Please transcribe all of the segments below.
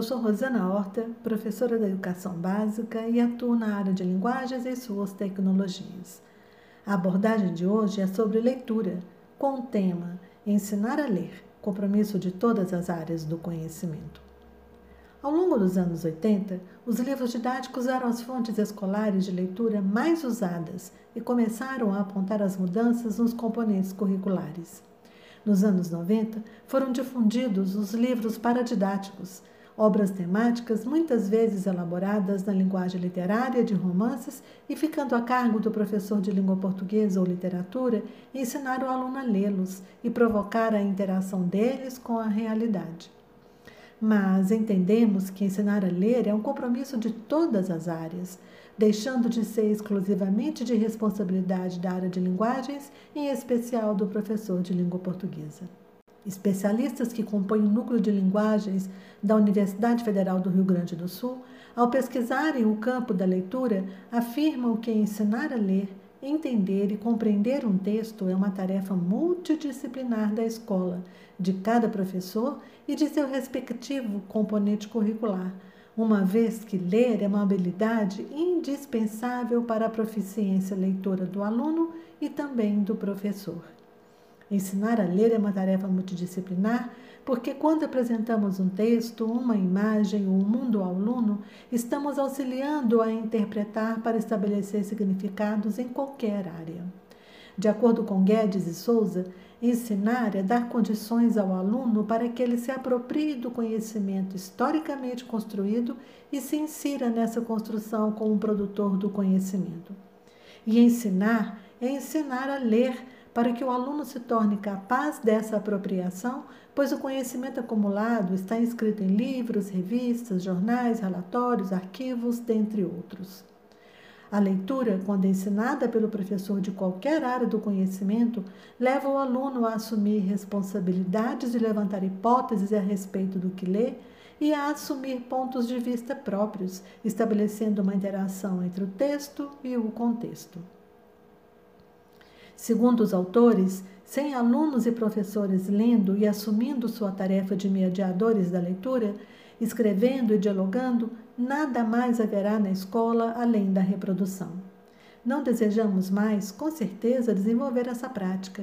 Eu sou Rosana Horta, professora da Educação Básica e atuo na área de linguagens e suas tecnologias. A abordagem de hoje é sobre leitura, com o tema Ensinar a Ler compromisso de todas as áreas do conhecimento. Ao longo dos anos 80, os livros didáticos eram as fontes escolares de leitura mais usadas e começaram a apontar as mudanças nos componentes curriculares. Nos anos 90, foram difundidos os livros paradidáticos, obras temáticas muitas vezes elaboradas na linguagem literária de romances e ficando a cargo do professor de língua portuguesa ou literatura ensinar o aluno a lê-los e provocar a interação deles com a realidade. Mas entendemos que ensinar a ler é um compromisso de todas as áreas, deixando de ser exclusivamente de responsabilidade da área de linguagens, em especial do professor de língua portuguesa. Especialistas que compõem o núcleo de linguagens da Universidade Federal do Rio Grande do Sul, ao pesquisarem o campo da leitura, afirmam que ensinar a ler, entender e compreender um texto é uma tarefa multidisciplinar da escola, de cada professor e de seu respectivo componente curricular, uma vez que ler é uma habilidade indispensável para a proficiência leitora do aluno e também do professor. Ensinar a ler é uma tarefa multidisciplinar, porque quando apresentamos um texto, uma imagem ou um mundo ao aluno, estamos auxiliando a interpretar para estabelecer significados em qualquer área. De acordo com Guedes e Souza, ensinar é dar condições ao aluno para que ele se aproprie do conhecimento historicamente construído e se insira nessa construção como produtor do conhecimento. E ensinar é ensinar a ler para que o aluno se torne capaz dessa apropriação, pois o conhecimento acumulado está inscrito em livros, revistas, jornais, relatórios, arquivos, dentre outros. A leitura, quando ensinada pelo professor de qualquer área do conhecimento, leva o aluno a assumir responsabilidades de levantar hipóteses a respeito do que lê e a assumir pontos de vista próprios, estabelecendo uma interação entre o texto e o contexto. Segundo os autores, sem alunos e professores lendo e assumindo sua tarefa de mediadores da leitura, escrevendo e dialogando, nada mais haverá na escola além da reprodução. Não desejamos mais, com certeza, desenvolver essa prática.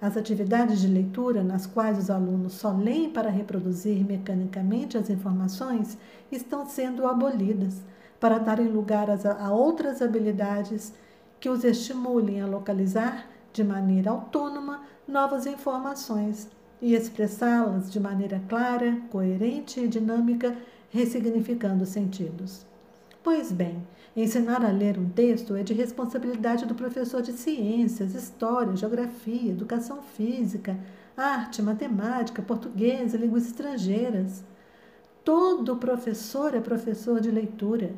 As atividades de leitura, nas quais os alunos só leem para reproduzir mecanicamente as informações, estão sendo abolidas, para darem lugar a outras habilidades que os estimulem a localizar de maneira autônoma novas informações e expressá-las de maneira clara, coerente e dinâmica, ressignificando sentidos. Pois bem, ensinar a ler um texto é de responsabilidade do professor de ciências, história, geografia, educação física, arte, matemática, português e línguas estrangeiras. Todo professor é professor de leitura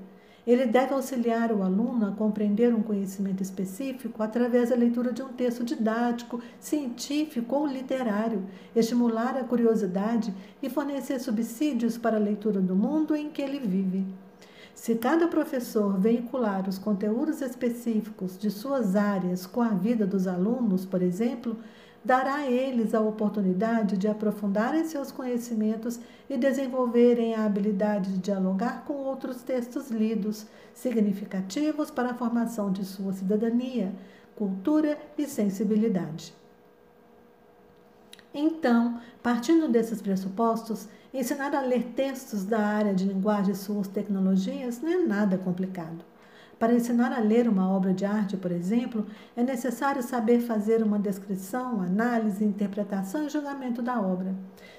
ele deve auxiliar o aluno a compreender um conhecimento específico através da leitura de um texto didático, científico ou literário, estimular a curiosidade e fornecer subsídios para a leitura do mundo em que ele vive. Se cada professor veicular os conteúdos específicos de suas áreas com a vida dos alunos, por exemplo, dará a eles a oportunidade de aprofundarem seus conhecimentos e desenvolverem a habilidade de dialogar com outros textos lidos, significativos para a formação de sua cidadania, cultura e sensibilidade. Então, partindo desses pressupostos, ensinar a ler textos da área de linguagem e suas tecnologias não é nada complicado. Para ensinar a ler uma obra de arte, por exemplo, é necessário saber fazer uma descrição, análise, interpretação e julgamento da obra.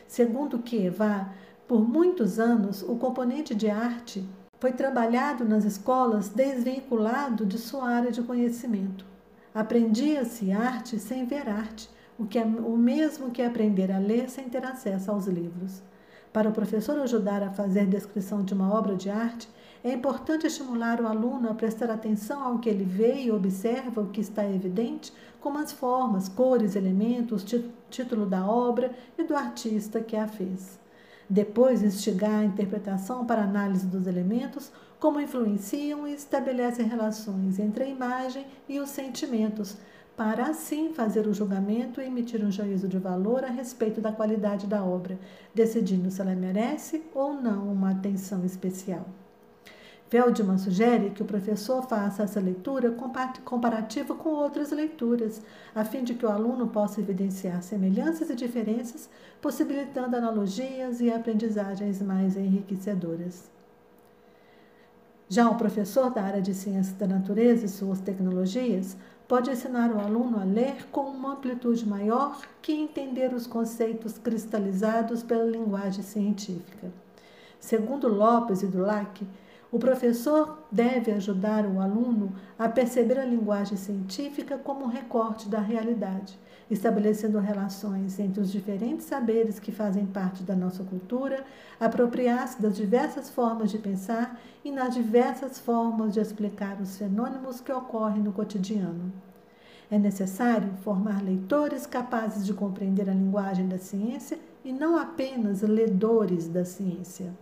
Segundo Kieva, por muitos anos, o componente de arte foi trabalhado nas escolas desvinculado de sua área de conhecimento. Aprendia-se arte sem ver arte, o que é o mesmo que aprender a ler sem ter acesso aos livros. Para o professor ajudar a fazer descrição de uma obra de arte, é importante estimular o aluno a prestar atenção ao que ele vê e observa o que está evidente, como as formas, cores, elementos, título da obra e do artista que a fez. Depois, instigar a interpretação para análise dos elementos, como influenciam e estabelecem relações entre a imagem e os sentimentos, para assim fazer o julgamento e emitir um juízo de valor a respeito da qualidade da obra, decidindo se ela merece ou não uma atenção especial. Feldman sugere que o professor faça essa leitura comparativa com outras leituras, a fim de que o aluno possa evidenciar semelhanças e diferenças, possibilitando analogias e aprendizagens mais enriquecedoras. Já o professor da área de ciências da natureza e suas tecnologias pode ensinar o aluno a ler com uma amplitude maior que entender os conceitos cristalizados pela linguagem científica. Segundo Lopes e Dulac, o professor deve ajudar o aluno a perceber a linguagem científica como um recorte da realidade, estabelecendo relações entre os diferentes saberes que fazem parte da nossa cultura, apropriar-se das diversas formas de pensar e nas diversas formas de explicar os fenômenos que ocorrem no cotidiano. É necessário formar leitores capazes de compreender a linguagem da ciência e não apenas ledores da ciência.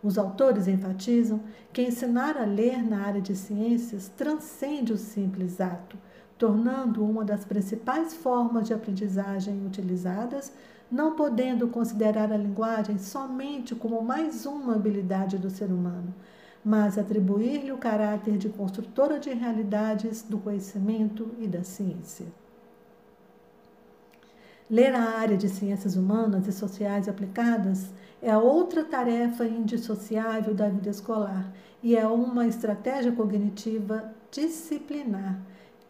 Os autores enfatizam que ensinar a ler na área de ciências transcende o simples ato, tornando uma das principais formas de aprendizagem utilizadas, não podendo considerar a linguagem somente como mais uma habilidade do ser humano, mas atribuir-lhe o caráter de construtora de realidades do conhecimento e da ciência. Ler a área de ciências humanas e sociais aplicadas é outra tarefa indissociável da vida escolar e é uma estratégia cognitiva disciplinar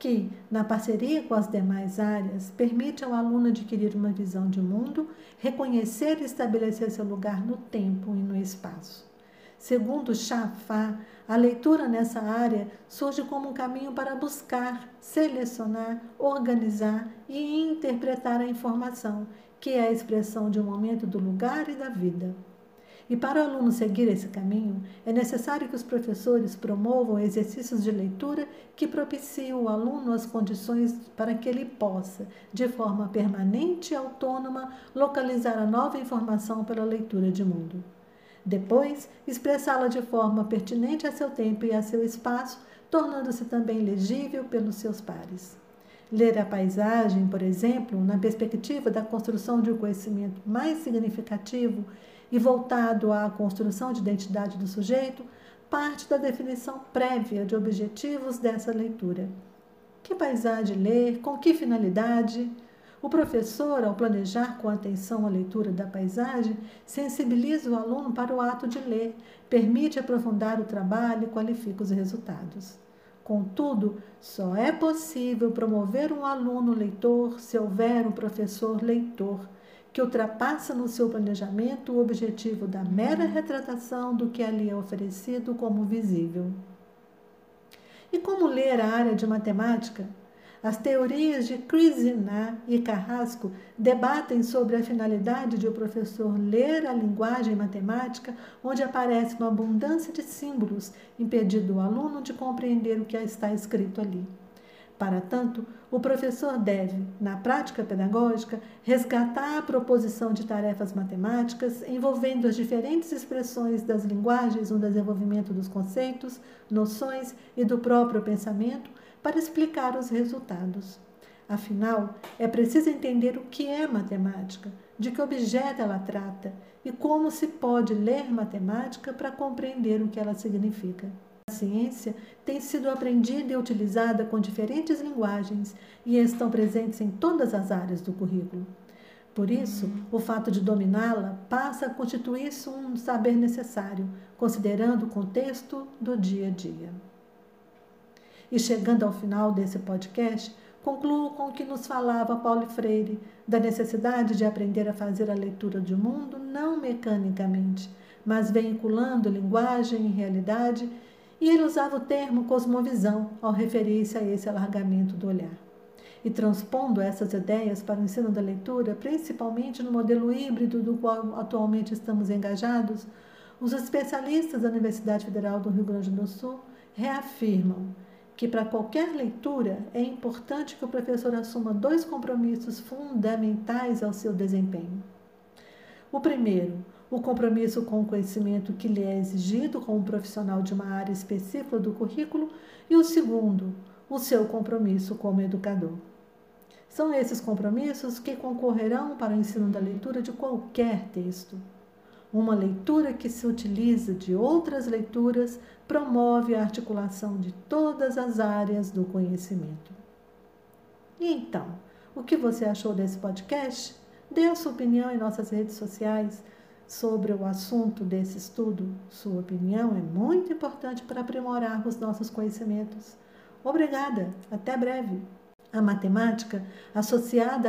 que, na parceria com as demais áreas, permite ao aluno adquirir uma visão de mundo, reconhecer e estabelecer seu lugar no tempo e no espaço. Segundo Chafá, a leitura nessa área surge como um caminho para buscar, selecionar, organizar e interpretar a informação, que é a expressão de um momento do lugar e da vida. E para o aluno seguir esse caminho, é necessário que os professores promovam exercícios de leitura que propiciem ao aluno as condições para que ele possa, de forma permanente e autônoma, localizar a nova informação pela leitura de mundo. Depois, expressá-la de forma pertinente a seu tempo e a seu espaço, tornando-se também legível pelos seus pares. Ler a paisagem, por exemplo, na perspectiva da construção de um conhecimento mais significativo e voltado à construção de identidade do sujeito, parte da definição prévia de objetivos dessa leitura. Que paisagem ler? Com que finalidade? O professor, ao planejar com atenção a leitura da paisagem, sensibiliza o aluno para o ato de ler, permite aprofundar o trabalho e qualifica os resultados. Contudo, só é possível promover um aluno leitor se houver um professor leitor, que ultrapassa no seu planejamento o objetivo da mera retratação do que ali é oferecido como visível. E como ler a área de matemática? As teorias de Krishna e Carrasco debatem sobre a finalidade de o professor ler a linguagem matemática, onde aparece uma abundância de símbolos, impedindo o aluno de compreender o que está escrito ali. Para tanto, o professor deve, na prática pedagógica, resgatar a proposição de tarefas matemáticas envolvendo as diferentes expressões das linguagens no desenvolvimento dos conceitos, noções e do próprio pensamento para explicar os resultados. Afinal, é preciso entender o que é matemática, de que objeto ela trata e como se pode ler matemática para compreender o que ela significa. Ciência tem sido aprendida e utilizada com diferentes linguagens e estão presentes em todas as áreas do currículo. Por isso, o fato de dominá-la passa a constituir-se um saber necessário, considerando o contexto do dia a dia. E chegando ao final desse podcast, concluo com o que nos falava Paulo Freire, da necessidade de aprender a fazer a leitura do mundo não mecanicamente, mas veiculando linguagem e realidade, e ele usava o termo cosmovisão ao referir-se a esse alargamento do olhar. E transpondo essas ideias para o ensino da leitura, principalmente no modelo híbrido do qual atualmente estamos engajados, os especialistas da Universidade Federal do Rio Grande do Sul reafirmam que para qualquer leitura é importante que o professor assuma dois compromissos fundamentais ao seu desempenho. O primeiro, o compromisso com o conhecimento que lhe é exigido como profissional de uma área específica do currículo, e o segundo, o seu compromisso como educador. São esses compromissos que concorrerão para o ensino da leitura de qualquer texto. Uma leitura que se utiliza de outras leituras promove a articulação de todas as áreas do conhecimento. E então, o que você achou desse podcast? Dê a sua opinião em nossas redes sociais sobre o assunto desse estudo. Sua opinião é muito importante para aprimorar os nossos conhecimentos. Obrigada, até breve! A matemática, associada